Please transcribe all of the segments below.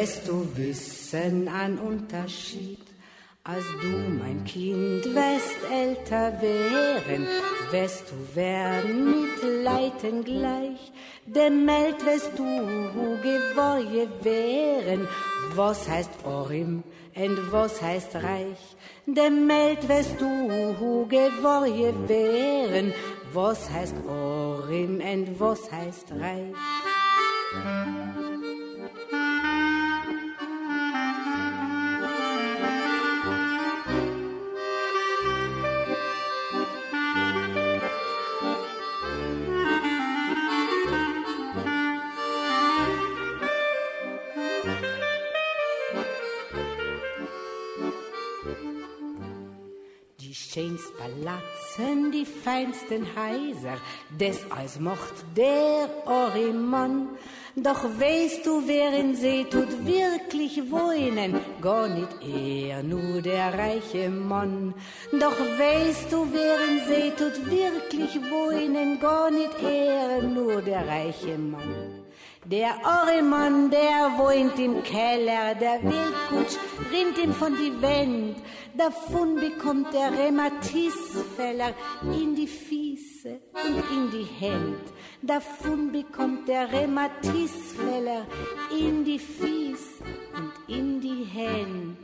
Wirst du wissen an Unterschied. Als du, mein Kind, wirst älter werden, wirst du werden mit Leiden gleich, dem Meld wirst du gewoje wären. Was heißt Orim und was heißt Reich? Dem Meld wirst du gewoje wären. Was heißt Orim und was heißt Reich? Palatzen die feinsten Häuser, des als mocht der Orimann. Doch weißt du, wer in See tut wirklich wohnen, gar nicht er, nur der reiche Mann. Doch weißt du, wer in See tut wirklich wohnen, gar nicht er, nur der reiche Mann. Der Orremann, der wohnt im Keller, der Wildkutsch rinnt ihm von die Wend. Davon bekommt der Rheumatisfeller in die Fiese und in die Hände. Davon bekommt der Rheumatisfeller in die Fies und in die Hände.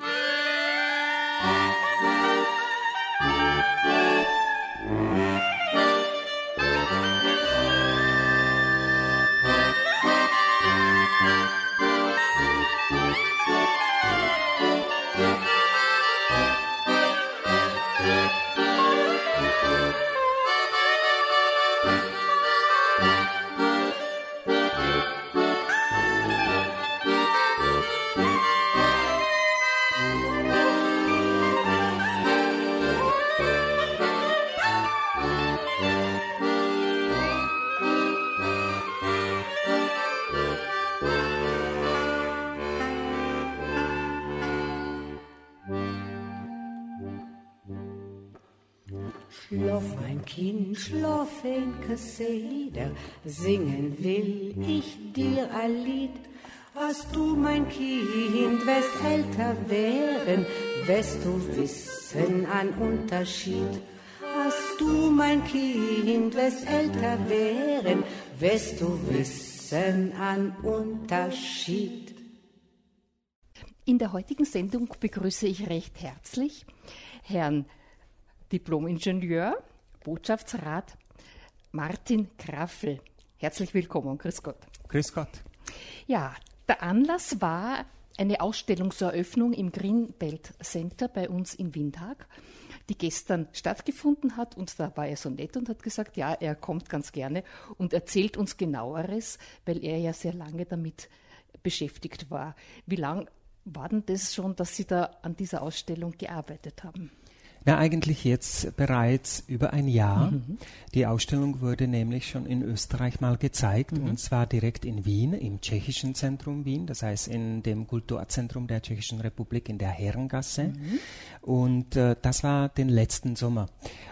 Kind schlafenke Seder, singen will ich dir ein Lied. Hast du, mein Kind, wirst älter werden, wirst du wissen an Unterschied. Hast du, mein Kind, wirst älter werden, wirst du wissen an Unterschied. In der heutigen Sendung begrüße ich recht herzlich Herrn Diplomingenieur Botschaftsrat Martin Graffel. Herzlich willkommen, grüß Gott. Grüß Gott. Ja, der Anlass war eine Ausstellungseröffnung im Greenbelt Center bei uns in Windhag, die gestern stattgefunden hat. Und da war er so nett und hat gesagt, ja, er kommt ganz gerne und erzählt uns genaueres, weil er ja sehr lange damit beschäftigt war. Wie lang war denn das schon, dass Sie da an dieser Ausstellung gearbeitet haben? Na, eigentlich jetzt bereits über ein Jahr. Mhm. Die Ausstellung wurde nämlich schon in Österreich mal gezeigt mhm. und zwar direkt in Wien, im Tschechischen Zentrum Wien, das heißt in dem Kulturzentrum der Tschechischen Republik in der Herrengasse. Mhm. Und äh, das war den letzten Sommer.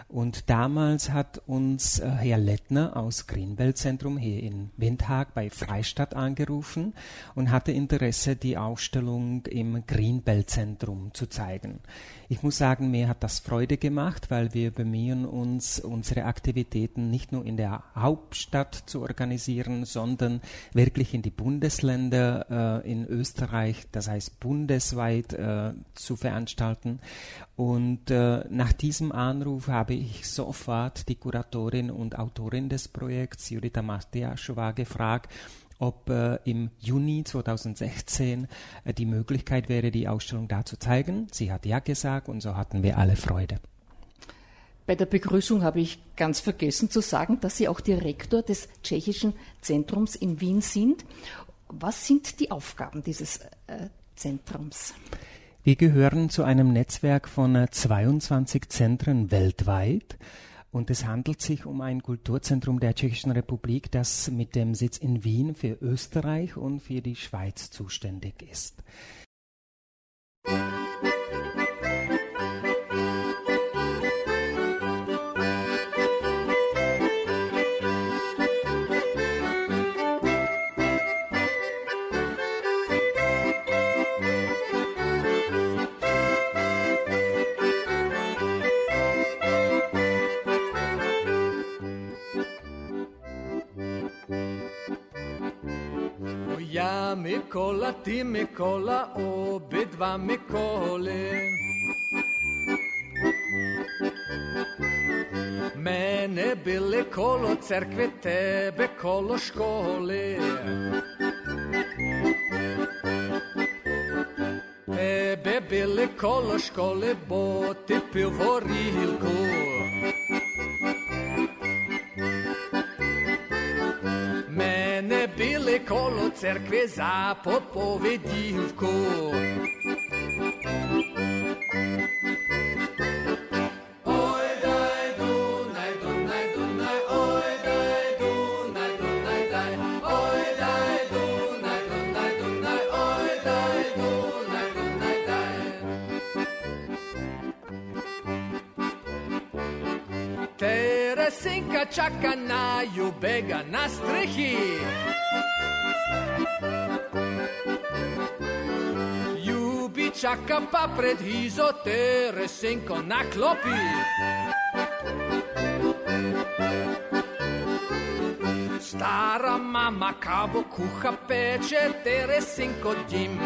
Und damals hat uns äh, Herr Lettner aus Greenbelt Zentrum hier in Windhag bei Freistadt angerufen und hatte Interesse, die Ausstellung im Greenbelt Zentrum zu zeigen. Ich muss sagen, mir hat das Freude gemacht, weil wir bemühen uns, unsere Aktivitäten nicht nur in der Hauptstadt zu organisieren, sondern wirklich in die Bundesländer äh, in Österreich, das heißt bundesweit äh, zu veranstalten. Und äh, nach diesem Anruf habe ich sofort die Kuratorin und Autorin des Projekts, Judita Matiaschova, gefragt, ob äh, im Juni 2016 äh, die Möglichkeit wäre, die Ausstellung da zu zeigen. Sie hat ja gesagt und so hatten wir alle Freude. Bei der Begrüßung habe ich ganz vergessen zu sagen, dass Sie auch Direktor des Tschechischen Zentrums in Wien sind. Was sind die Aufgaben dieses äh, Zentrums? Wir gehören zu einem Netzwerk von 22 äh, Zentren weltweit. Und es handelt sich um ein Kulturzentrum der Tschechischen Republik, das mit dem Sitz in Wien für Österreich und für die Schweiz zuständig ist. Mikola, ti Mikola, obidva Mikole. Mene bili kolo crkve, tebe kolo škole. Tebe bili kolo škole, bo ti pil vorilku. Kolo cerkve za popovedivku. Teresinka čaka na jubega na strehi. Čaka pa pred hizo, te resenko na klopi. Stara mama kavo kuha peče, te resenko dim.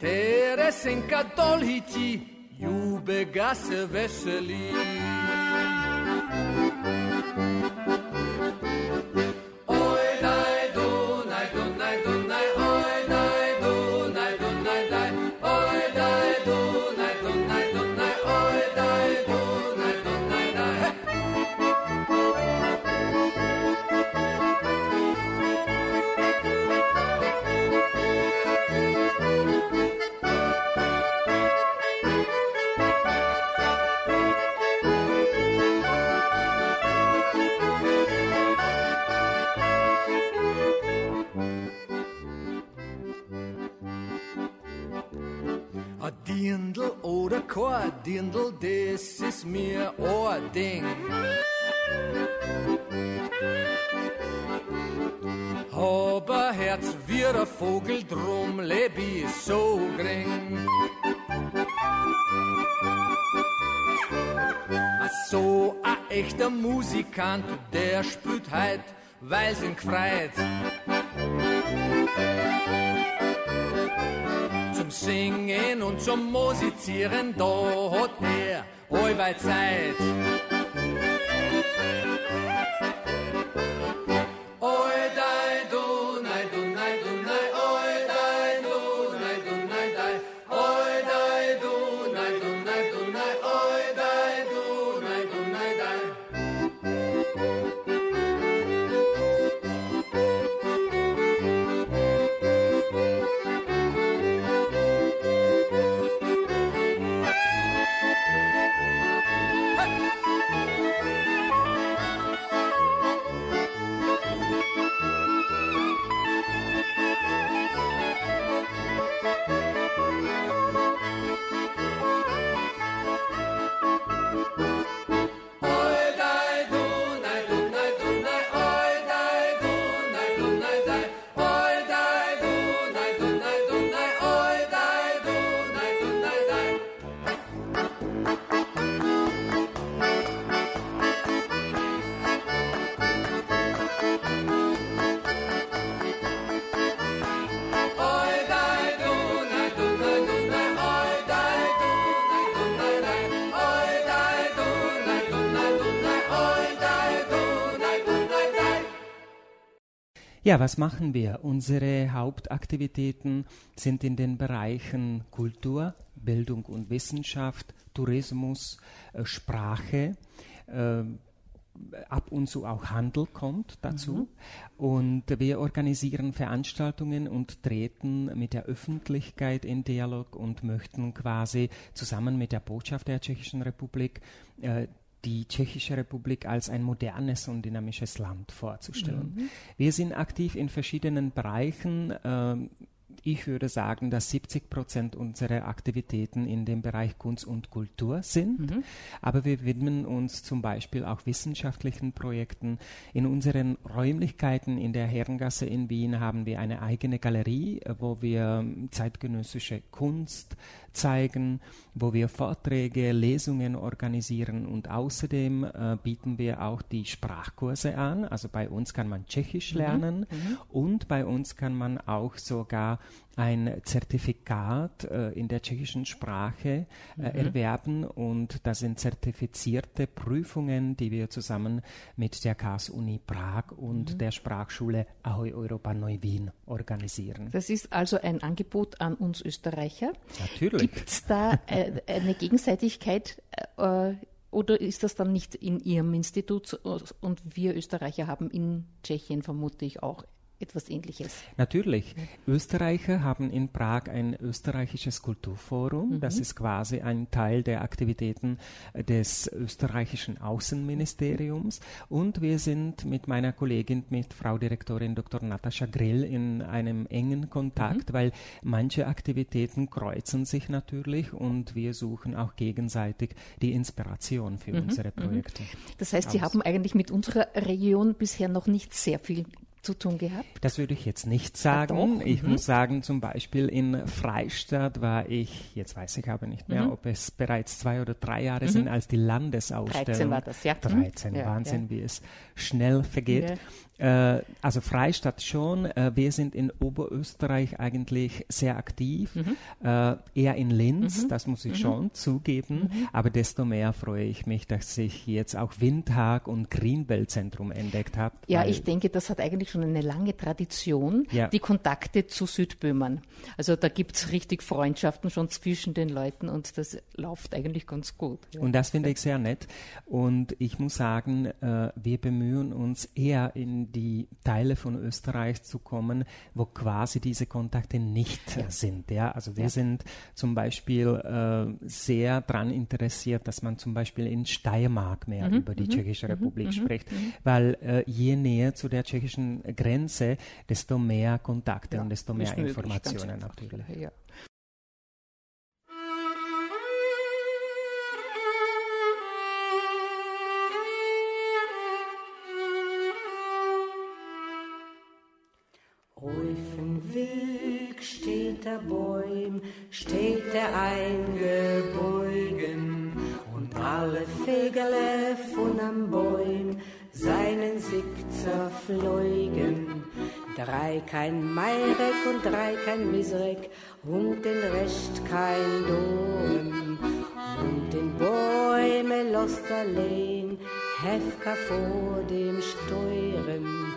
Te resenka dol hiti, ljubega se veseli. So ein echter Musikant, der spielt heut, weil's ihn gefreit. Singen und zum Musizieren, da hat er allweit Zeit. Ja, was machen wir? Unsere Hauptaktivitäten sind in den Bereichen Kultur, Bildung und Wissenschaft, Tourismus, äh, Sprache. Äh, ab und zu auch Handel kommt dazu. Mhm. Und wir organisieren Veranstaltungen und treten mit der Öffentlichkeit in Dialog und möchten quasi zusammen mit der Botschaft der Tschechischen Republik äh, die Tschechische Republik als ein modernes und dynamisches Land vorzustellen. Mhm. Wir sind aktiv in verschiedenen Bereichen. Äh, ich würde sagen, dass 70 Prozent unserer Aktivitäten in dem Bereich Kunst und Kultur sind. Mhm. Aber wir widmen uns zum Beispiel auch wissenschaftlichen Projekten. In unseren Räumlichkeiten in der Herrengasse in Wien haben wir eine eigene Galerie, wo wir zeitgenössische Kunst zeigen, wo wir Vorträge, Lesungen organisieren und außerdem äh, bieten wir auch die Sprachkurse an. Also bei uns kann man Tschechisch mhm. lernen mhm. und bei uns kann man auch sogar ein Zertifikat äh, in der tschechischen Sprache äh, mhm. erwerben und das sind zertifizierte Prüfungen, die wir zusammen mit der KAS Uni Prag und mhm. der Sprachschule Ahoi Europa Neu-Wien organisieren. Das ist also ein Angebot an uns Österreicher. Natürlich. Gibt es da äh, eine Gegenseitigkeit äh, oder ist das dann nicht in Ihrem Institut und wir Österreicher haben in Tschechien vermute ich auch etwas Ähnliches. Natürlich. Mhm. Österreicher haben in Prag ein österreichisches Kulturforum. Mhm. Das ist quasi ein Teil der Aktivitäten des österreichischen Außenministeriums. Und wir sind mit meiner Kollegin, mit Frau Direktorin Dr. Natascha Grill in einem engen Kontakt, mhm. weil manche Aktivitäten kreuzen sich natürlich und wir suchen auch gegenseitig die Inspiration für mhm. unsere mhm. Projekte. Das heißt, Sie haben eigentlich mit unserer Region bisher noch nicht sehr viel zu tun gehabt? Das würde ich jetzt nicht sagen. ich mhm. muss sagen, zum Beispiel in Freistadt war ich, jetzt weiß ich aber nicht mehr, mhm. ob es bereits zwei oder drei Jahre mhm. sind, als die Landesausstellung. 13 war das, ja. 13, ja, Wahnsinn, ja. wie es schnell vergeht. Ja. Äh, also Freistadt schon. Äh, wir sind in Oberösterreich eigentlich sehr aktiv, mhm. äh, eher in Linz, mhm. das muss ich mhm. schon zugeben. Mhm. Aber desto mehr freue ich mich, dass ich jetzt auch Windhag und Greenbelt-Zentrum entdeckt habe. Ja, ich denke, das hat eigentlich schon eine lange Tradition, ja. die Kontakte zu Südböhmern. Also da gibt es richtig Freundschaften schon zwischen den Leuten und das läuft eigentlich ganz gut. Ja. Und das finde ich sehr nett. Und ich muss sagen, äh, wir bemühen uns eher in die Teile von Österreich zu kommen, wo quasi diese Kontakte nicht ja. sind. Ja? Also wir ja. sind zum Beispiel äh, sehr daran interessiert, dass man zum Beispiel in Steiermark mehr mhm. über die mhm. Tschechische mhm. Republik mhm. spricht, mhm. weil äh, je näher zu der tschechischen Grenze, desto mehr Kontakte ja, und desto mehr Informationen natürlich. Ja. der Bäum steht er eingebeugen und alle Vögel von am Bäum Sieg zerfleugen. Drei kein Meirek und drei kein Misrek und den Rest kein Dorn. Und den Bäume lost allein, Hefka vor dem Steuren.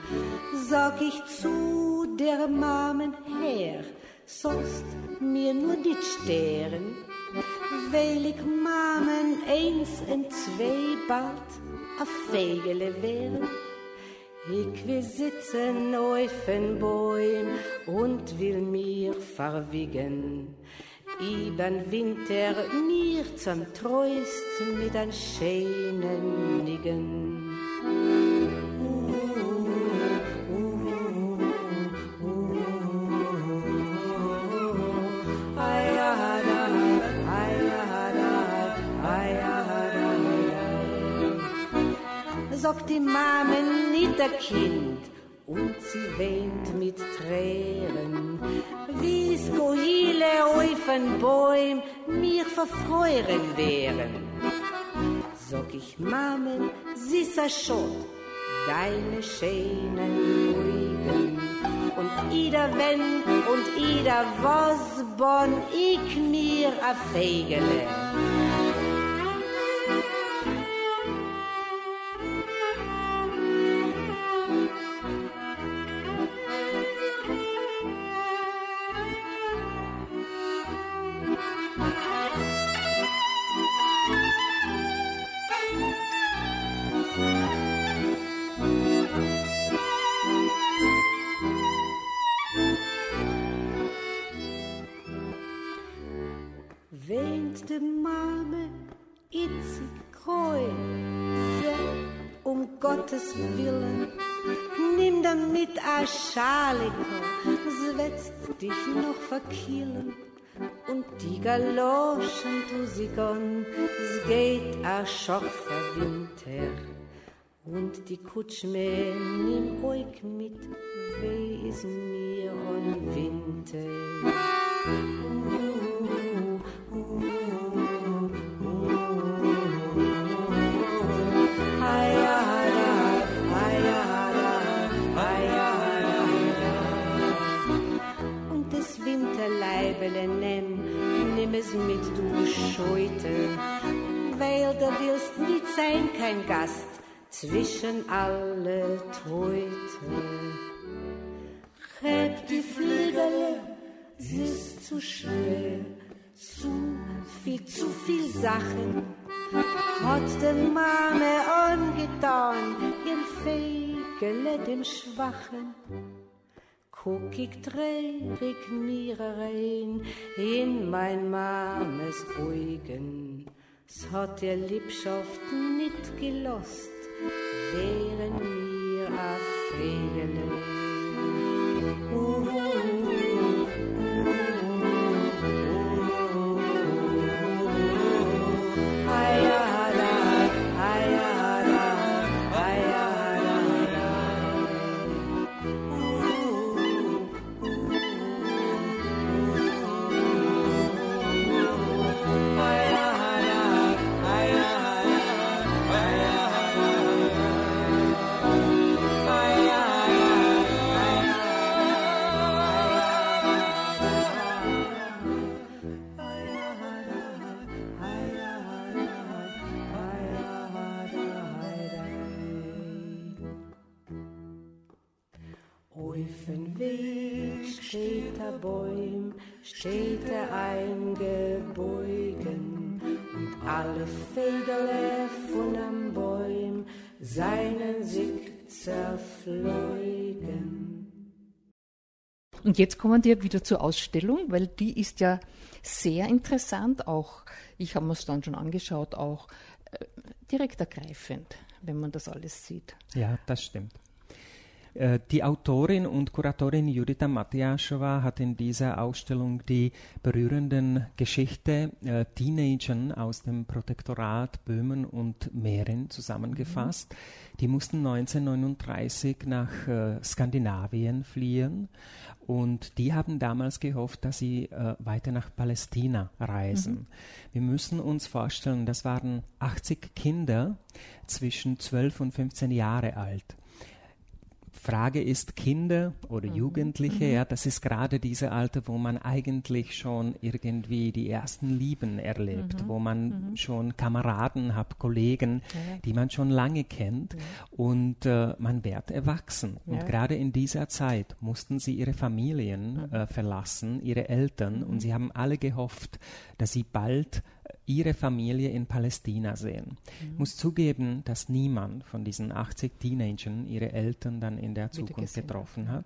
Sag ich zu der Mamen her, sonst mir nur die Stern, weil ich Mamen eins und zwei bald a Fegele wären. Ich will sitzen auf den Bäum und will mir verwiegen. Iban Winter mir zum Trost mit ein schönen Nigen. Sagt die Mame nicht der Kind und sie weint mit Tränen. Wie's Gohile auf ein Bäum mir verfreuren wären. Sag ich, Mame, siehst du schon, deine schönen Augen. Und ida wenn und ida was bon ich mir a Fegele. Gottes Willen, nimm damit a Schaleko, es wetzt dich noch verkillen, und die Galoschen tu sie gon, es geht a schorfer Winter, und die Kutschme nimm euch mit, weh is mir on Winter. Zwischen alle Teute. Heb die Flügel, es ist zu schwer, zu viel, zu viel Sachen. Hat den Mame angetan, im Fegele dem Schwachen. Guck ich trärig mir rein in mein Mames Augen. Es hat der Liebschaft nicht gelost, wären mir a Fegele. Der Bäum, steht er eingebeugen und alle Federle von am Bäum seinen sich zerfleugen. Und jetzt kommen wir wieder zur Ausstellung, weil die ist ja sehr interessant, auch, ich habe mir es dann schon angeschaut, auch äh, direkt ergreifend, wenn man das alles sieht. Ja, das stimmt. Äh, Die Autorin und Kuratorin Judita Matjaschewa hat in dieser Ausstellung die berührenden Geschichte äh, Teenagern aus dem Protektorat Böhmen und Mähren zusammengefasst. Die mussten 1939 nach äh, Skandinavien fliehen und die haben damals gehofft, dass sie äh, weiter nach Palästina reisen. Wir müssen uns vorstellen, das waren 80 Kinder zwischen 12 und 15 Jahre alt. Frage ist Kinder oder Jugendliche, ja, das ist gerade diese Alter, wo man eigentlich schon irgendwie die ersten Lieben erlebt, wo man schon Kameraden hat, Kollegen, die man schon lange kennt und äh, man wird erwachsen. Und Ja. gerade in dieser Zeit mussten sie ihre Familien äh, verlassen, ihre Eltern und sie haben alle gehofft, dass sie bald ihre Familie in Palästina sehen. Ich muss zugeben, dass niemand von diesen 80 Teenagern ihre Eltern dann in der Zukunft hat. getroffen hat.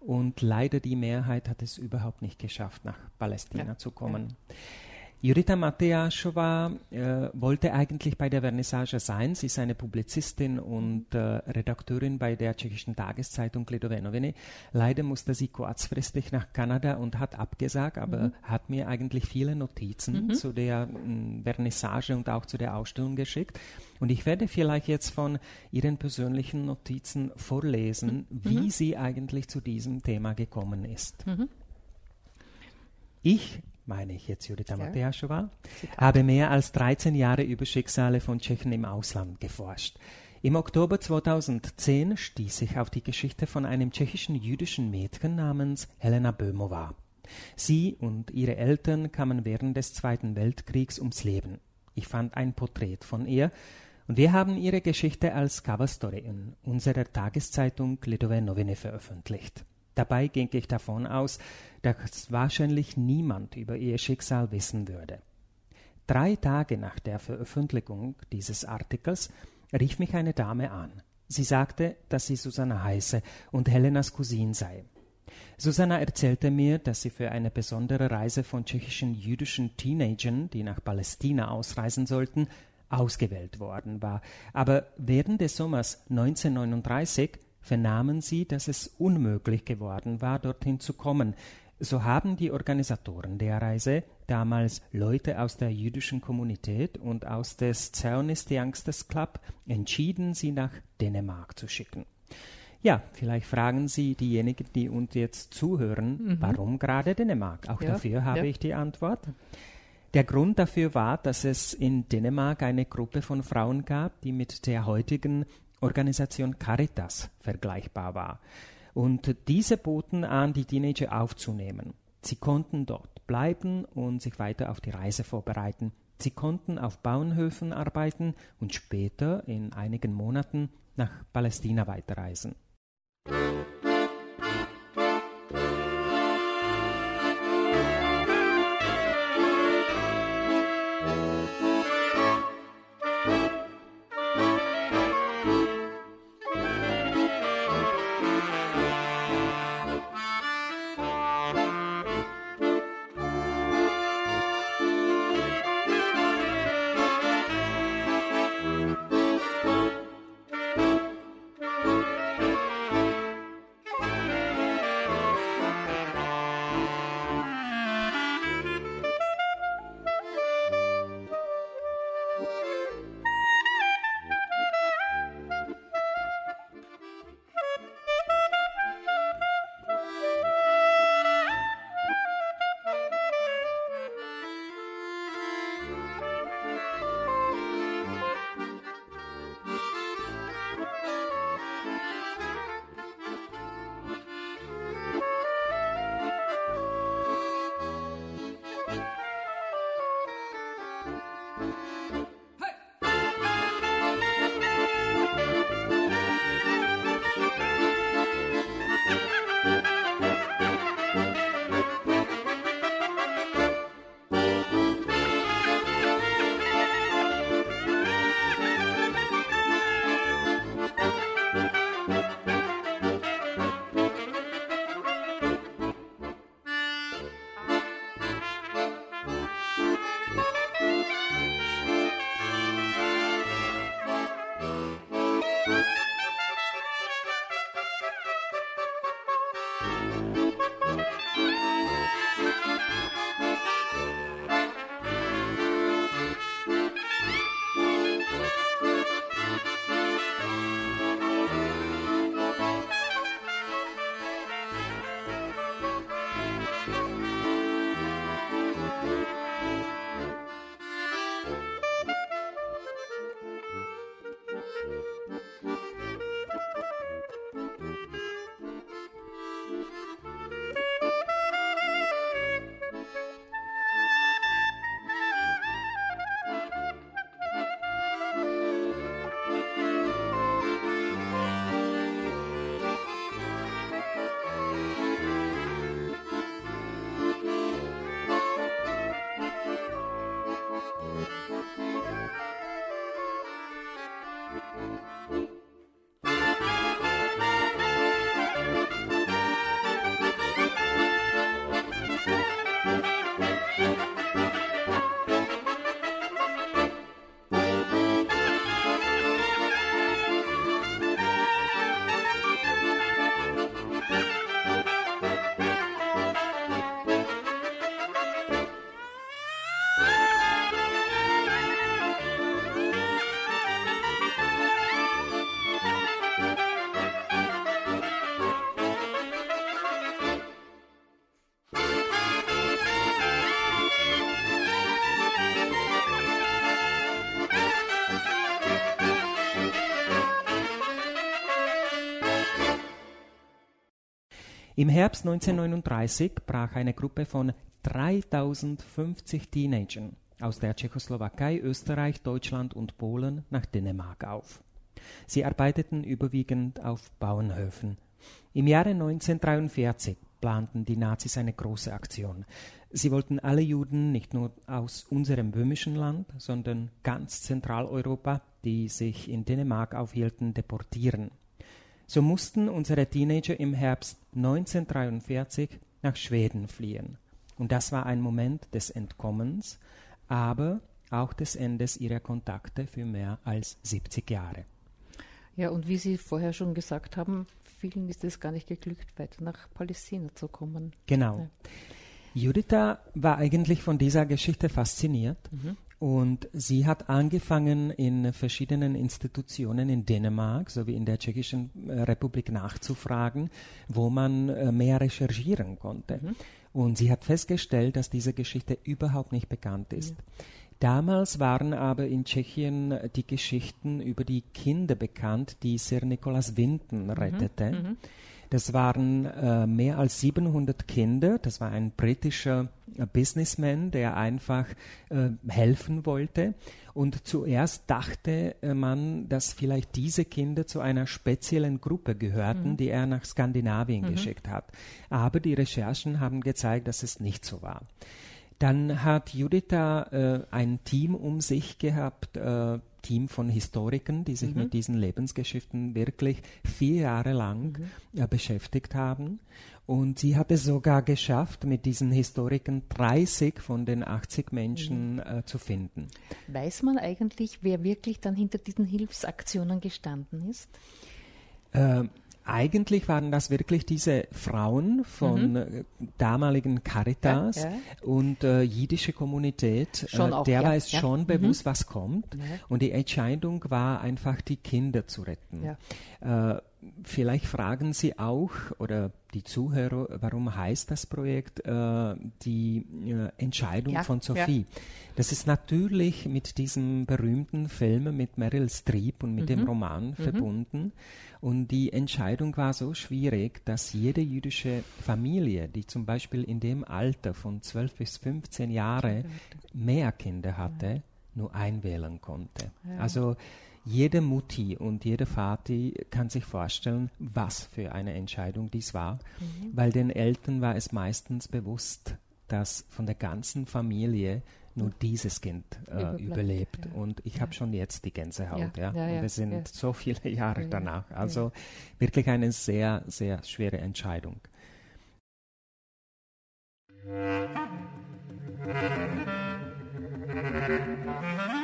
Und leider die Mehrheit hat es überhaupt nicht geschafft, nach Palästina Ja, zu kommen. Judita Matejaschova äh, wollte eigentlich bei der Vernissage sein. Sie ist eine Publizistin und äh, Redakteurin bei der tschechischen Tageszeitung Lidové noviny. Leider musste sie kurzfristig nach Kanada und hat abgesagt, aber hat mir eigentlich viele Notizen zu der mh, Vernissage und auch zu der Ausstellung geschickt. Und ich werde vielleicht jetzt von ihren persönlichen Notizen vorlesen, wie sie eigentlich zu diesem Thema gekommen ist. Ich, meine ich jetzt Judita Ja. Matejaschova, habe mehr als 13 Jahre über Schicksale von Tschechen im Ausland geforscht. Im Oktober 2010 stieß ich auf die Geschichte von einem tschechischen jüdischen Mädchen namens Helena Böhmova. Sie und ihre Eltern kamen während des Zweiten Weltkriegs ums Leben. Ich fand ein Porträt von ihr und wir haben ihre Geschichte als Coverstory in unserer Tageszeitung Lidové noviny veröffentlicht. Dabei ging ich davon aus, dass wahrscheinlich niemand über ihr Schicksal wissen würde. Drei Tage nach der Veröffentlichung dieses Artikels rief mich eine Dame an. Sie sagte, dass sie Susanne heiße und Helenas Cousin sei. Susanna erzählte mir, dass sie für eine besondere Reise von tschechischen jüdischen Teenagern, die nach Palästina ausreisen sollten, ausgewählt worden war. Aber während des Sommers 1939 vernahmen sie, dass es unmöglich geworden war, dorthin zu kommen. So haben die Organisatoren der Reise, damals Leute aus der jüdischen Kommunität und aus des Zionist Youngsters Club, entschieden, sie nach Dänemark zu schicken. Ja, vielleicht fragen Sie diejenigen, die uns jetzt zuhören, mhm. warum gerade Dänemark? Auch ja, dafür habe ja. ich die Antwort. Der Grund dafür war, dass es in Dänemark eine Gruppe von Frauen gab, die mit der heutigen Organisation Caritas vergleichbar war. Und diese boten an, die Teenager aufzunehmen. Sie konnten dort bleiben und sich weiter auf die Reise vorbereiten. Sie konnten auf Bauernhöfen arbeiten und später in einigen Monaten nach Palästina weiterreisen. Im Herbst 1939 brach eine Gruppe von 3050 Teenagern aus der Tschechoslowakei, Österreich, Deutschland und Polen nach Dänemark auf. Sie arbeiteten überwiegend auf Bauernhöfen. Im Jahre 1943 planten die Nazis eine große Aktion. Sie wollten alle Juden nicht nur aus unserem böhmischen Land, sondern ganz Zentraleuropa, die sich in Dänemark aufhielten, deportieren. So mussten unsere Teenager im Herbst 1943 nach Schweden fliehen. Und das war ein Moment des Entkommens, aber auch des Endes ihrer Kontakte für mehr als 70 Jahre. Ja, und wie Sie vorher schon gesagt haben, vielen ist es gar nicht geglückt, weiter nach Palästina zu kommen. Genau. Ja. Juditha war eigentlich von dieser Geschichte fasziniert Mhm. Und sie hat angefangen, in verschiedenen Institutionen in Dänemark sowie in der Tschechischen äh, Republik nachzufragen, wo man äh, mehr recherchieren konnte. Und sie hat festgestellt, dass diese Geschichte überhaupt nicht bekannt ist. Damals waren aber in Tschechien die Geschichten über die Kinder bekannt, die Sir Nicholas Winton rettete. Das waren äh, mehr als 700 Kinder. Das war ein britischer äh, Businessman, der einfach äh, helfen wollte. Und zuerst dachte äh, man, dass vielleicht diese Kinder zu einer speziellen Gruppe gehörten, die er nach Skandinavien geschickt hat. Aber die Recherchen haben gezeigt, dass es nicht so war. Dann hat Juditha äh, ein Team um sich gehabt, äh, Team von Historikern, die sich mit diesen Lebensgeschichten wirklich vier Jahre lang äh, beschäftigt haben. Und sie hat es sogar geschafft, mit diesen Historikern 30 von den 80 Menschen äh, zu finden. Weiß man eigentlich, wer wirklich dann hinter diesen Hilfsaktionen gestanden ist? Äh, eigentlich waren das wirklich diese Frauen von äh, damaligen Caritas Ja, ja. und äh, jüdische Kommunität. Schon äh, auch, der ja, war es schon Mhm. bewusst, was kommt. Ja. Und die Entscheidung war einfach, die Kinder zu retten. Äh, vielleicht fragen Sie auch oder die Zuhörer, warum heißt das Projekt äh, die äh, Entscheidung Ja, von ja. Sophie? Das ist natürlich mit diesem berühmten Film mit Meryl Streep und mit Mhm. dem Roman verbunden. Und die Entscheidung war so schwierig, dass jede jüdische Familie, die zum Beispiel in dem Alter von 12 bis 15 Jahre mehr Kinder hatte, nur einwählen konnte. Also jede Mutti und jede Vati kann sich vorstellen, was für eine Entscheidung dies war, weil den Eltern war es meistens bewusst, dass von der ganzen Familie nur dieses Kind äh, überlebt. ja. Und ich habe schon jetzt die Gänsehaut. Ja, Ja, ja, ja, und es sind ja. so viele Jahre Ja, ja, danach. ja. Also wirklich eine sehr, sehr schwere Entscheidung. Aven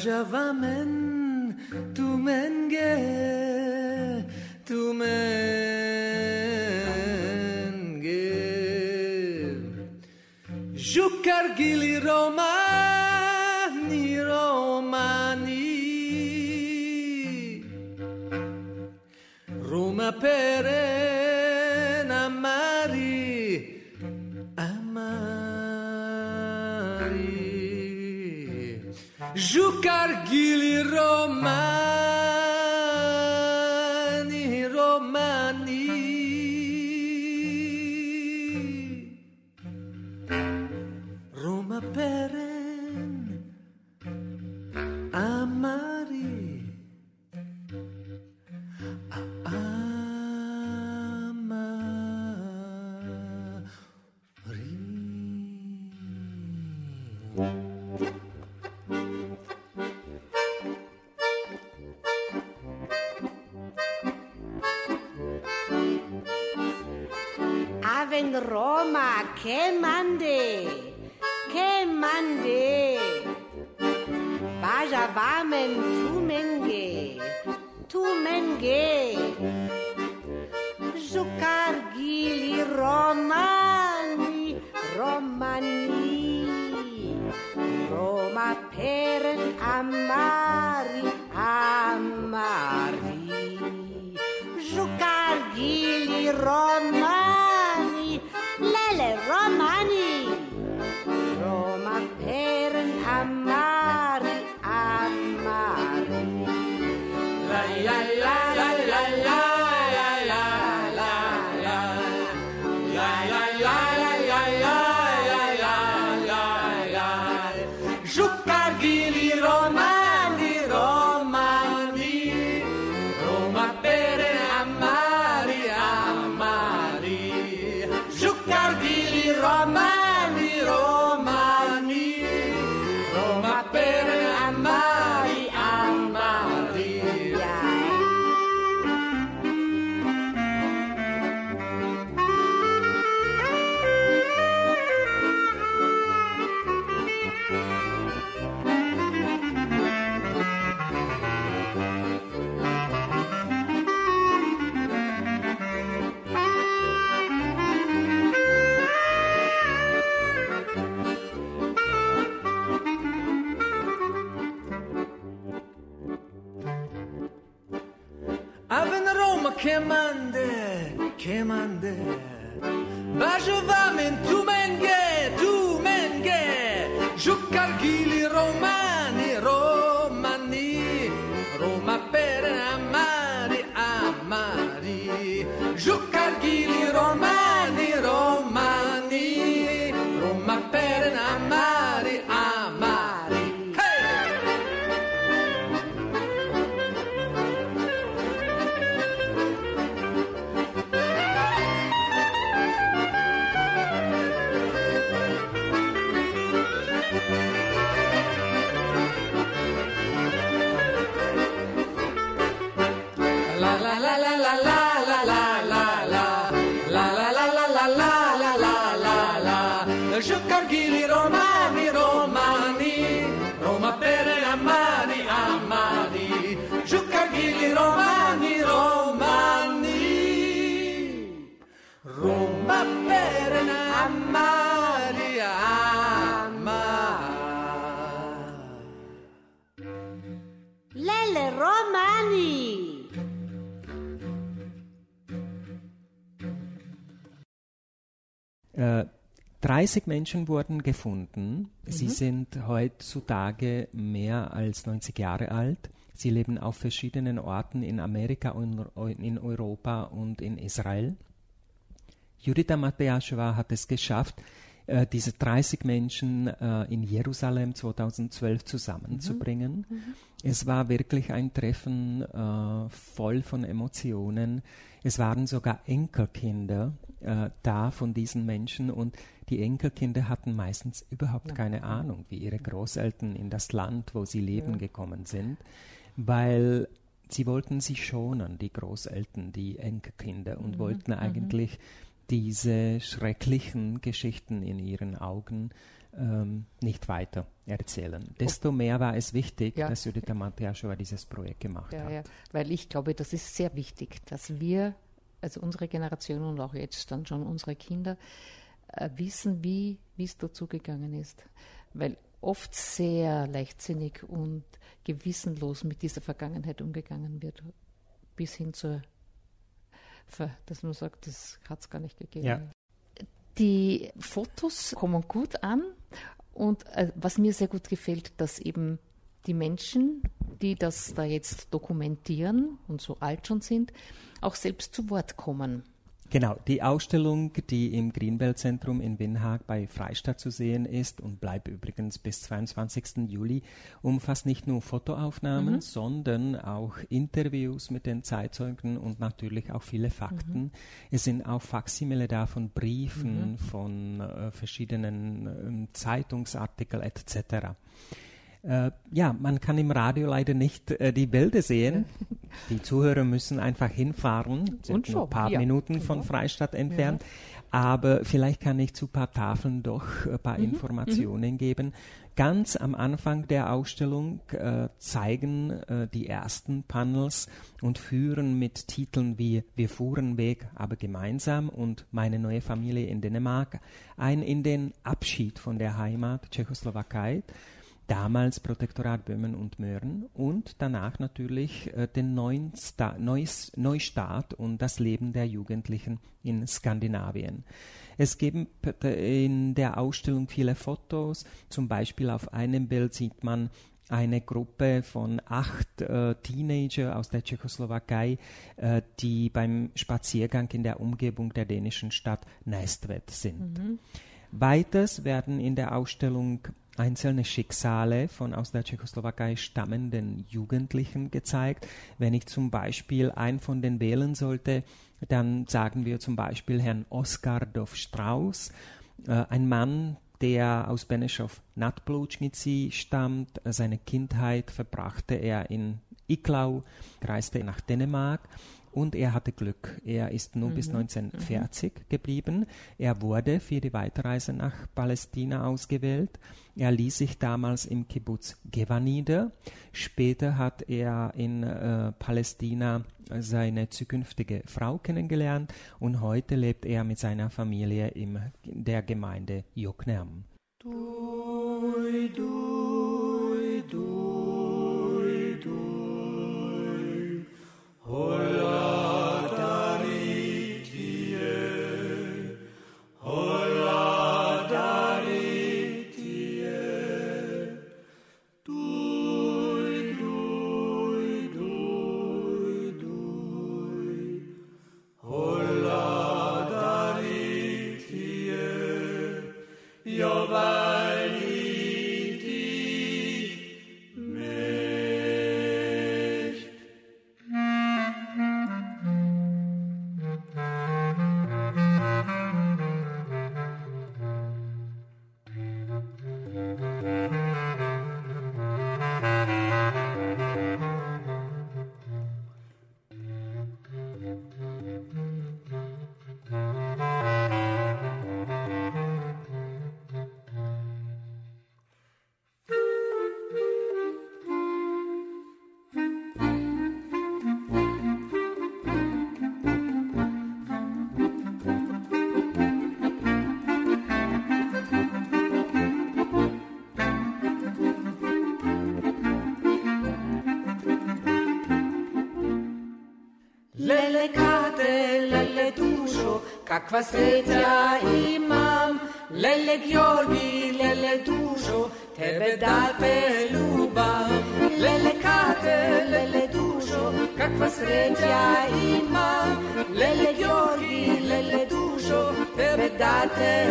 Bajavamen tu Aven Roma, che mande, che mande. Baja vamen tu menge, tu menge. Giucar gili romani, romani. Roma peren amari, amari. Giucar gili romani, demandé. Je vais men tu menge, tu menge, je calcule romain. Äh, 30 Menschen wurden gefunden. Sie sind heutzutage mehr als 90 Jahre alt. Sie leben auf verschiedenen Orten in Amerika, und in Europa und in Israel. Judita Mateascheva hat es geschafft, äh, diese 30 Menschen äh, in Jerusalem 2012 zusammenzubringen. Es war wirklich ein Treffen äh, voll von Emotionen. Es waren sogar Enkelkinder äh, da von diesen Menschen und die Enkelkinder hatten meistens überhaupt keine Ahnung, wie ihre Großeltern in das Land, wo sie leben, gekommen sind, weil sie wollten sich schonen, die Großeltern, die Enkelkinder, und wollten eigentlich diese schrecklichen Geschichten in ihren Augen ähm, nicht weiter erzählen. Desto mehr war es wichtig, Ja. dass Judith Matjaschova dieses Projekt gemacht Ja, hat. ja, weil ich glaube, das ist sehr wichtig, dass wir, also unsere Generation und auch jetzt dann schon unsere Kinder, äh, wissen, wie es dazu gegangen ist. Weil oft sehr leichtsinnig und gewissenlos mit dieser Vergangenheit umgegangen wird, bis hin zur, dass man sagt, das hat es gar nicht gegeben. Ja. Die Fotos kommen gut an und äh, was mir sehr gut gefällt, dass eben die Menschen, die das da jetzt dokumentieren und so alt schon sind, auch selbst zu Wort kommen. Genau, die Ausstellung, die im Greenbelt-Zentrum in Winhag bei Freistadt zu sehen ist und bleibt übrigens bis 22. Juli, umfasst nicht nur Fotoaufnahmen, mhm. sondern auch Interviews mit den Zeitzeugen und natürlich auch viele Fakten. Mhm. Es sind auch Faximile da von Briefen, mhm. von äh, verschiedenen äh, Zeitungsartikeln etc. Äh, ja, man kann im Radio leider nicht äh, die Bilder sehen. Die Zuhörer müssen einfach hinfahren, sind nur ein paar ja. Minuten von. Freistadt entfernt. Ja. Aber vielleicht kann ich zu ein paar Tafeln doch ein paar mhm. Informationen mhm. geben. Ganz am Anfang der Ausstellung äh, zeigen äh, die ersten Panels und führen mit Titeln wie Wir fuhren Weg, aber gemeinsam und Meine neue Familie in Dänemark ein in den Abschied von der Heimat Tschechoslowakei damals Protektorat Böhmen und Möhren und danach natürlich äh, den neuen Sta Neus Neustart und das Leben der Jugendlichen in Skandinavien. Es gibt in der Ausstellung viele Fotos, zum Beispiel auf einem Bild sieht man eine Gruppe von acht äh, Teenager aus der Tschechoslowakei, äh, die beim Spaziergang in der Umgebung der dänischen Stadt Nästvet sind. Mhm. Weiters werden in der Ausstellung einzelne Schicksale von aus der Tschechoslowakei stammenden Jugendlichen gezeigt. Wenn ich zum Beispiel einen von den wählen sollte, dann sagen wir zum Beispiel Herrn Oskar Dov Strauß, äh, ein Mann, der aus Benešov nad Plutschnici stammt. Seine Kindheit verbrachte er in Iklau, reiste nach Dänemark und er hatte Glück. Er ist nur mhm. bis 1940 mhm. geblieben. Er wurde für die Weiterreise nach Palästina ausgewählt. Er ließ sich damals im Kibbutz Geva nieder. Später hat er in äh, Palästina seine zukünftige Frau kennengelernt und heute lebt er mit seiner Familie in der Gemeinde Jokneam. Dui, dui, dui, dui. Kakva imam, lele Georgi, lele dušo, tebe da te ljubam. Lele kate, lele dušo, kakva sreća imam, lele Georgi, lele dušo, tebe da te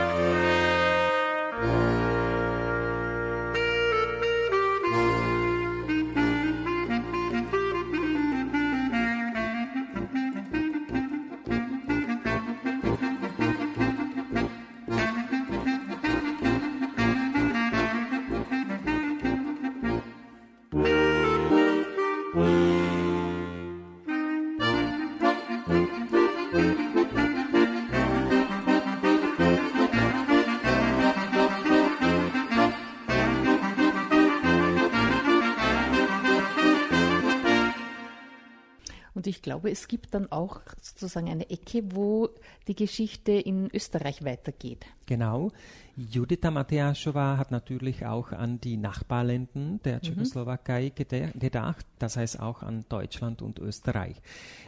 Und ich glaube, es gibt dann auch sozusagen eine Ecke, wo die Geschichte in Österreich weitergeht. Genau. Judita Mateaschowa hat natürlich auch an die Nachbarländer der Mhm. Tschechoslowakei gedacht, das heißt auch an Deutschland und Österreich.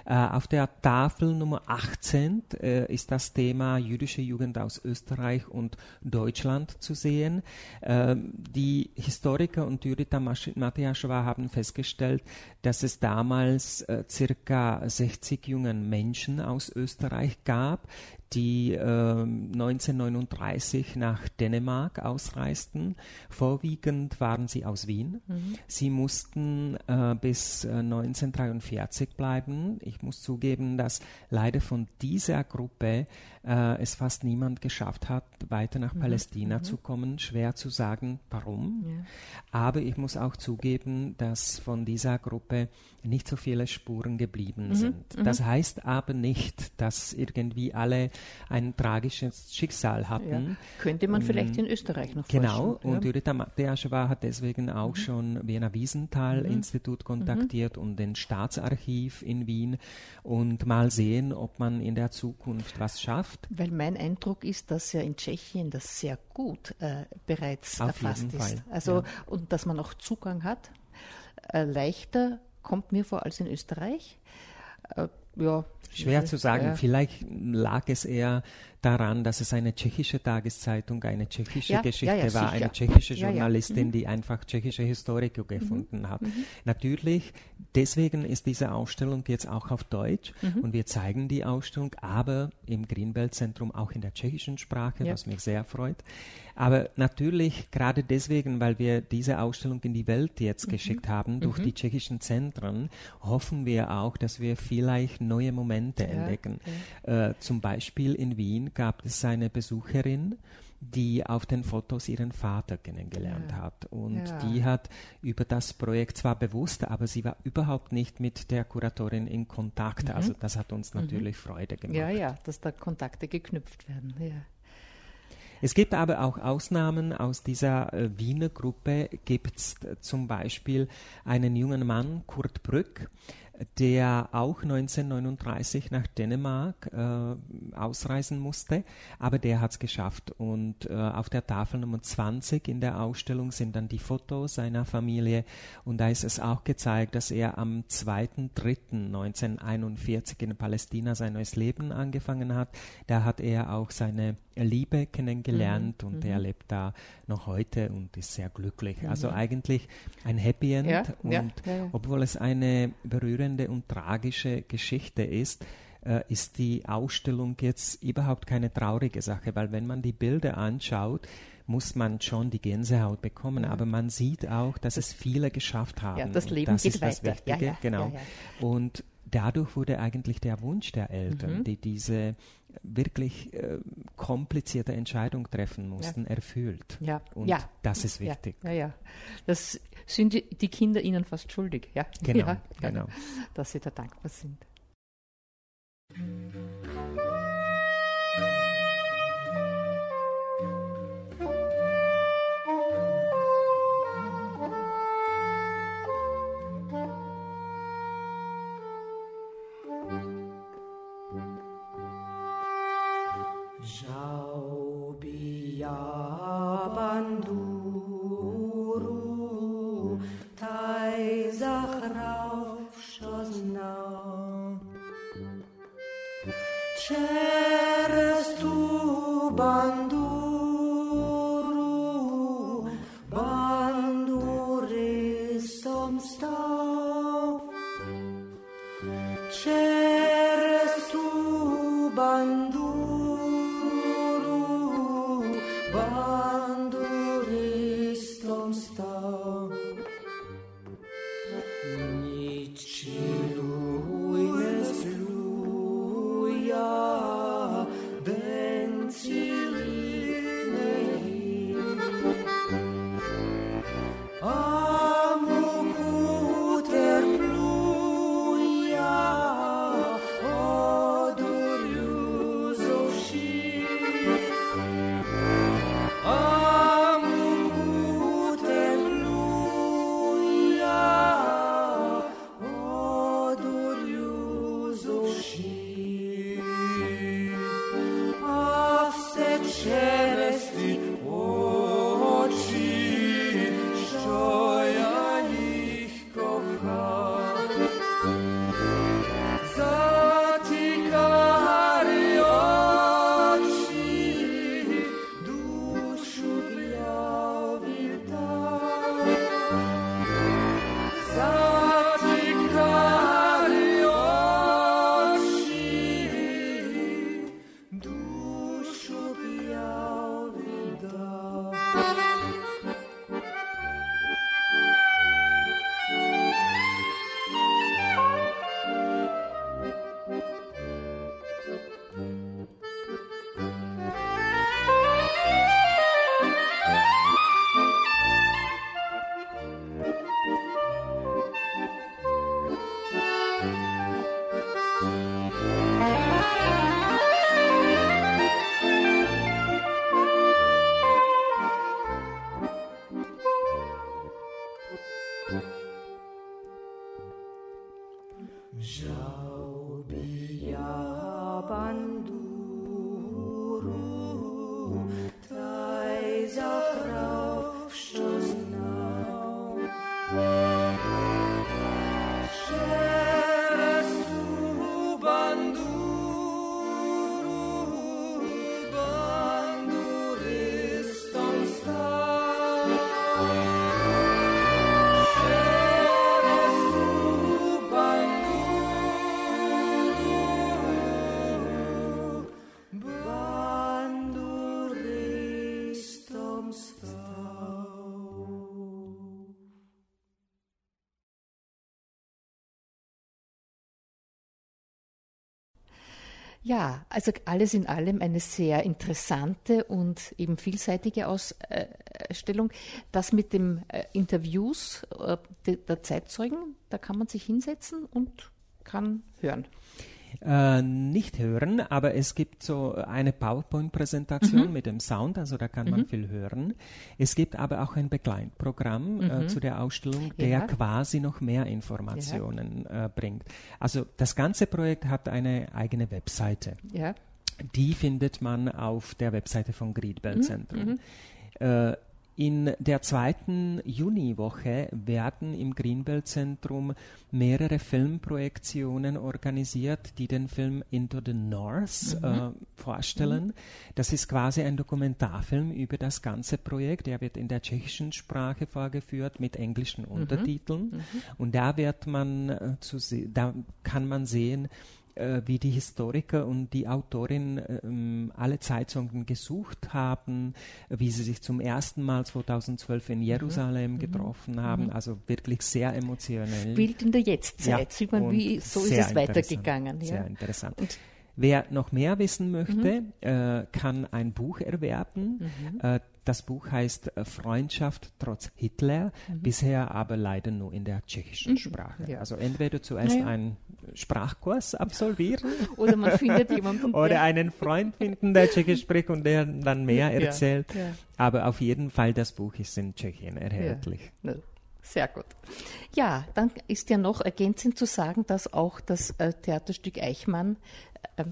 Äh, auf der Tafel Nummer 18 äh, ist das Thema jüdische Jugend aus Österreich und Deutschland zu sehen. Ähm, die Historiker und Judita Mateaschowa haben festgestellt, dass es damals äh, circa 60 jungen Menschen aus Österreich gab, die ähm, 1939 nach Dänemark ausreisten. Vorwiegend waren sie aus Wien. Sie mussten äh, bis äh, 1943 bleiben. Ich muss zugeben, dass leider von dieser Gruppe äh, es fast niemand geschafft hat, weiter nach Palästina zu kommen. Schwer zu sagen, warum. Ja. Aber ich muss auch zugeben, dass von dieser Gruppe nicht so viele Spuren geblieben sind. Das heißt aber nicht, dass irgendwie alle ein tragisches Schicksal Ja. hatten. Könnte man vielleicht in Österreich noch Genau, forschen. und Judita Mateaschwa hat deswegen auch schon Wiener Wiesenthal-Institut kontaktiert und den Staatsarchiv in Wien und mal sehen, ob man in der Zukunft was schafft. Weil mein Eindruck ist, dass ja in Tschechien das sehr gut äh, bereits Auf erfasst ist. Fall, Also ja. und dass man auch Zugang hat. Äh, leichter kommt mir vor als in Österreich. Äh, ja, Schwer zu sagen. Ja. Vielleicht lag es eher daran, dass es eine tschechische Tageszeitung, eine tschechische Ja, Geschichte ja, ja, war, sicher. eine tschechische. Journalistin, die einfach tschechische Historiker gefunden hat. Natürlich, deswegen ist diese Ausstellung jetzt auch auf Deutsch und wir zeigen die Ausstellung, aber im Greenbelt-Zentrum auch in der tschechischen Sprache, was mich sehr freut. Aber natürlich, gerade deswegen, weil wir diese Ausstellung in die Welt jetzt geschickt haben, durch die tschechischen Zentren, hoffen wir auch, dass wir vielleicht neue Momente entdecken. Äh, zum Beispiel in Wien gab es eine Besucherin, die auf den Fotos ihren Vater kennengelernt Ja. hat. Und Ja. die hat über das Projekt zwar bewusst, aber sie war überhaupt nicht mit der Kuratorin in Kontakt. Also das hat uns natürlich Freude gemacht. ja, ja, dass da Kontakte geknüpft werden. Ja. Es gibt aber auch Ausnahmen. Aus dieser äh, Wiener Gruppe gibt es zum Beispiel einen jungen Mann, Kurt Brück, der auch 1939 nach Dänemark äh, ausreisen musste, aber der hat es geschafft. Und äh, auf der Tafel Nummer 20 in der Ausstellung sind dann die Fotos seiner Familie und da ist es auch gezeigt, dass er am 2.3.1941 in Palästina sein neues Leben angefangen hat. Da hat er auch seine Liebe kennengelernt und er lebt da noch heute und ist sehr glücklich. Also eigentlich ein Happy End Ja, und ja, ja. obwohl es eine berührende und tragische Geschichte ist, äh, ist die Ausstellung jetzt überhaupt keine traurige Sache, weil wenn man die Bilder anschaut, muss man schon die Gänsehaut bekommen, aber man sieht auch, dass es viele geschafft haben. Ja, das Leben das geht ist das weiter. Ja, Wichtige, ja, genau. ja, Und dadurch wurde eigentlich der Wunsch der Eltern, Mhm. die diese wirklich äh, komplizierte Entscheidung treffen mussten, erfüllt. Ja, Und ja. das ist wichtig. Ja, ja, ja. Das sind die, die Kinder ihnen fast schuldig, ja. Genau, ja, genau. Dass sie da dankbar sind. Ja, also alles in allem eine sehr interessante und eben vielseitige Ausstellung. Das mit dem äh, Interviews äh, de- der Zeitzeugen, da kann man sich hinsetzen und kann hören. Äh, nicht hören, aber es gibt so eine PowerPoint-Präsentation Mhm. mit dem Sound, also da kann man viel hören. Es gibt aber auch ein Begleitprogramm äh, zu der Ausstellung, der Mhm. Ja. quasi noch mehr Informationen äh, bringt. Also das ganze Projekt hat eine eigene Webseite. Ja, Die findet man auf der Webseite von Mhm, Griedbell Zentrum. Äh, in der zweiten Juniwoche werden im Greenbelt Zentrum mehrere Filmprojektionen organisiert, die den Film Into the North äh, vorstellen. Das ist quasi ein Dokumentarfilm über das ganze Projekt. Der wird in der tschechischen Sprache vorgeführt mit englischen Untertiteln. Und da wird man äh, zu da kann man sehen, wie die Historiker und die Autorin ähm, alle Zeitzeugen gesucht haben, äh, wie sie sich zum ersten Mal 2012 in Jerusalem getroffen haben. Also wirklich sehr emotionell. spielt in der Jetztzeit. Sieht man, und wie so ist es weitergegangen. interessant, Sehr Ja. interessant. Und- Wer noch mehr wissen möchte, Mhm. äh, kann ein Buch erwerben. Äh, das Buch heißt äh, Freundschaft trotz Hitler, bisher aber leider nur in der tschechischen Sprache. Mhm. Ja. Also entweder zuerst Naja. einen Sprachkurs absolvieren Oder man findet jemanden, oder der, einen Freund finden, der Tschechisch spricht und der dann mehr Ja, erzählt. ja. Aber auf jeden Fall, das Buch ist in Tschechien erhältlich. Sehr gut. Ja, dann ist ja noch ergänzend zu sagen, dass auch das äh, Theaterstück Eichmann äh,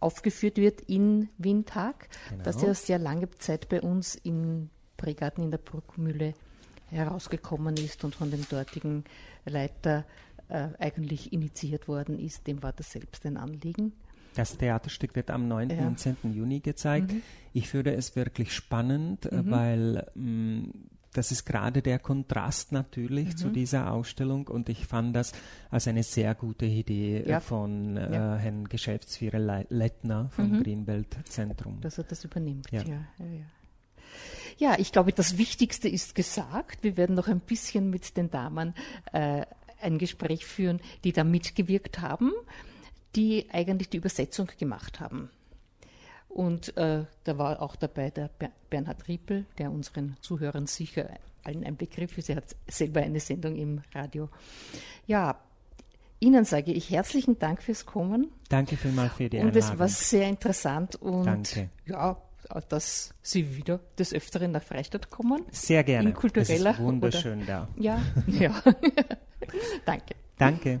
aufgeführt wird in Windhag, Genau. das ja sehr lange Zeit bei uns in Pregarten in der Bruckmühle herausgekommen ist und von dem dortigen Leiter äh, eigentlich initiiert worden ist. Dem war das selbst ein Anliegen. Das Theaterstück wird am 9. Ja. Mhm. und 10. Juni gezeigt. Ich finde es wirklich spannend, äh, weil mh, das ist gerade der Kontrast natürlich Mhm. zu dieser Ausstellung und ich fand das als eine sehr gute Idee Ja. von äh, Ja. Herrn Geschäftsführer Le Lettner vom Greenbelt Zentrum. dass er das übernimmt. Ja, ja, ja. ich glaube, das Wichtigste ist gesagt. Wir werden noch ein bisschen mit den Damen äh, ein Gespräch führen, die da mitgewirkt haben, die eigentlich die Übersetzung gemacht haben. Und äh, da war auch dabei der Ber Bernhard Riepel, der unseren Zuhörern sicher allen ein Begriff ist. Er hat selber eine Sendung im Radio. Ja, Ihnen sage ich herzlichen Dank fürs Kommen. Danke vielmals für die Und es Einladung. war sehr interessant und Danke. ja, dass Sie wieder des Öfteren nach Freistadt kommen. sehr gerne. in kultureller es ist wunderschön da. Ja, ja. Danke. Danke.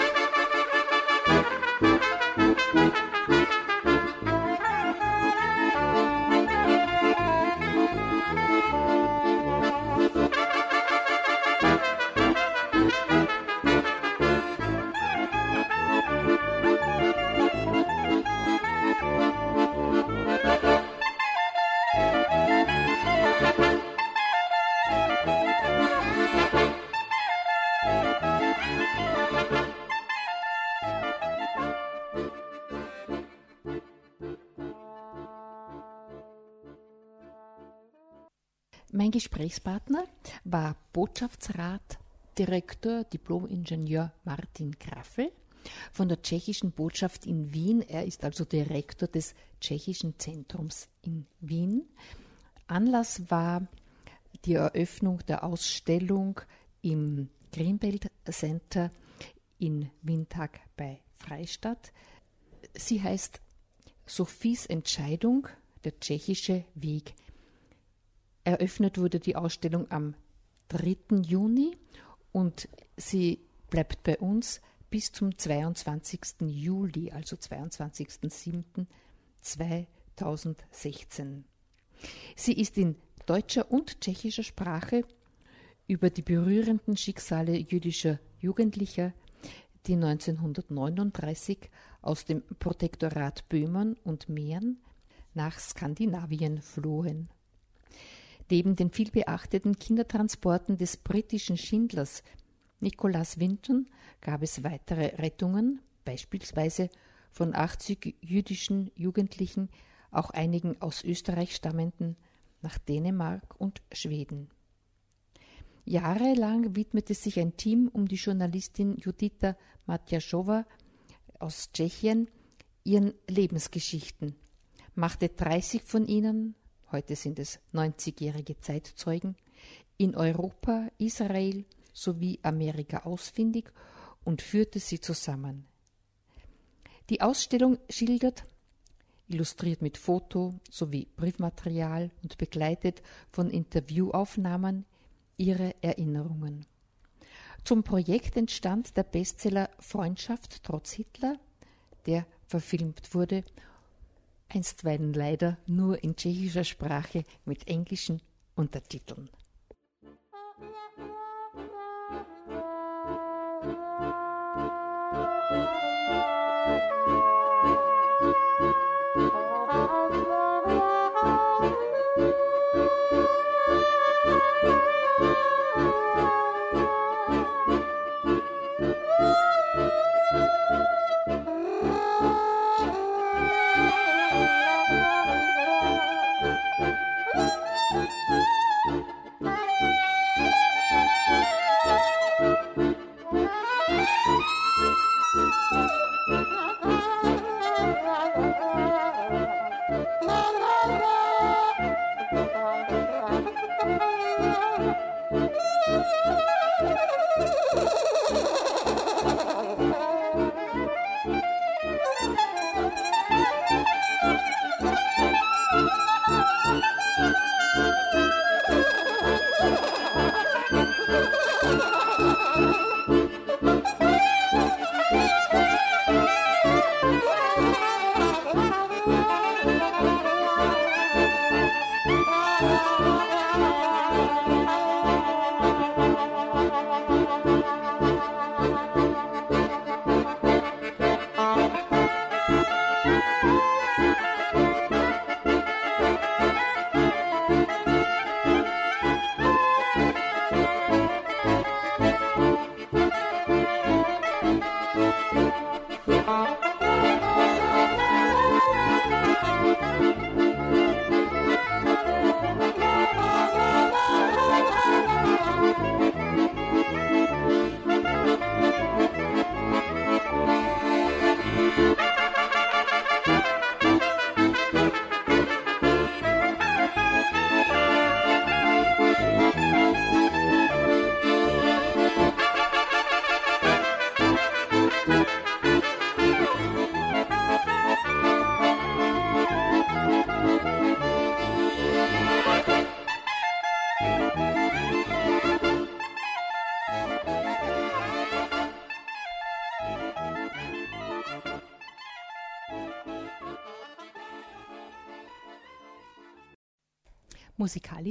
Mein Gesprächspartner war Botschaftsrat Direktor, Diplom-Ingenieur Martin Graffel von der tschechischen Botschaft in Wien. Er ist also Direktor des tschechischen Zentrums in Wien. Anlass war die Eröffnung der Ausstellung im Greenbelt Center in Windhag bei Freistadt. Sie heißt Sophies Entscheidung, der tschechische Weg. Eröffnet wurde die Ausstellung am 3. Juni und sie bleibt bei uns bis zum 22. Juli, also 22.07.2016. Sie ist in deutscher und tschechischer Sprache über die berührenden Schicksale jüdischer Jugendlicher, die 1939 aus dem Protektorat Böhmen und Mähren nach Skandinavien flohen. Neben den vielbeachteten Kindertransporten des britischen Schindlers Nicholas Winton gab es weitere Rettungen, beispielsweise von 80 jüdischen Jugendlichen, auch einigen aus Österreich stammenden, nach Dänemark und Schweden. Jahrelang widmete sich ein Team um die Journalistin Judita Matjaschowa aus Tschechien ihren Lebensgeschichten, machte 30 von ihnen, heute sind es 90-jährige Zeitzeugen, in Europa, Israel sowie Amerika ausfindig und führte sie zusammen. Die Ausstellung schildert, illustriert mit Foto sowie Briefmaterial und begleitet von Interviewaufnahmen, ihre Erinnerungen. Zum Projekt entstand der Bestseller Freundschaft trotz Hitler, der verfilmt wurde, einstweilen leider nur in tschechischer Sprache mit englischen Untertiteln.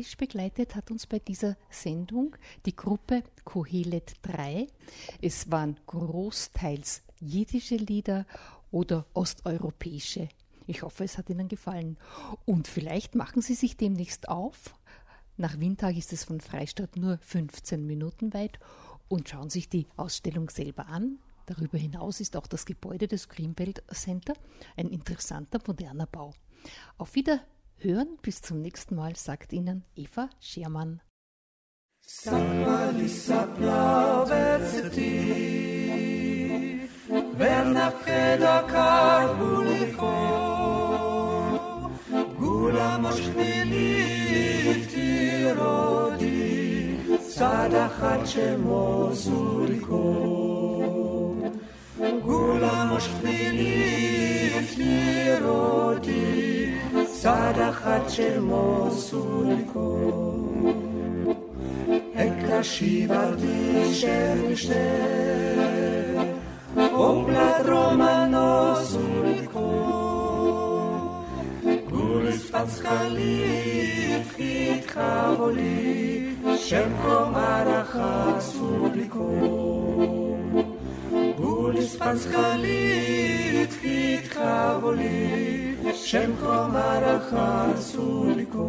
Musikalisch begleitet hat uns bei dieser Sendung die Gruppe Kohelet 3. Es waren großteils jiddische Lieder oder osteuropäische. Ich hoffe, es hat Ihnen gefallen. Und vielleicht machen Sie sich demnächst auf. Nach Windtag ist es von Freistadt nur 15 Minuten weit und schauen sich die Ausstellung selber an. Darüber hinaus ist auch das Gebäude des Greenbelt Center ein interessanter moderner Bau. Auf Wiederhören! Hören bis zum nächsten Mal, sagt Ihnen Eva Schermann. Sag mal, Lisa Blau, wer nach Heda Karbuliko, Gula Moschwili, Tirodi, Sadachat Shemozuliko. Gula Moschwili, Tirodi, צד אחד שמו זוליקו. Eklashiva Dishevishne Oblad Romano Zuliko Gulis Panskali Frit Chavoli Shemko Maracha Zuliko Gulis Panskali Frit Chavoli Shemko Maracha Zuliko Chik, შენ ხომ არ ხარ სულიკო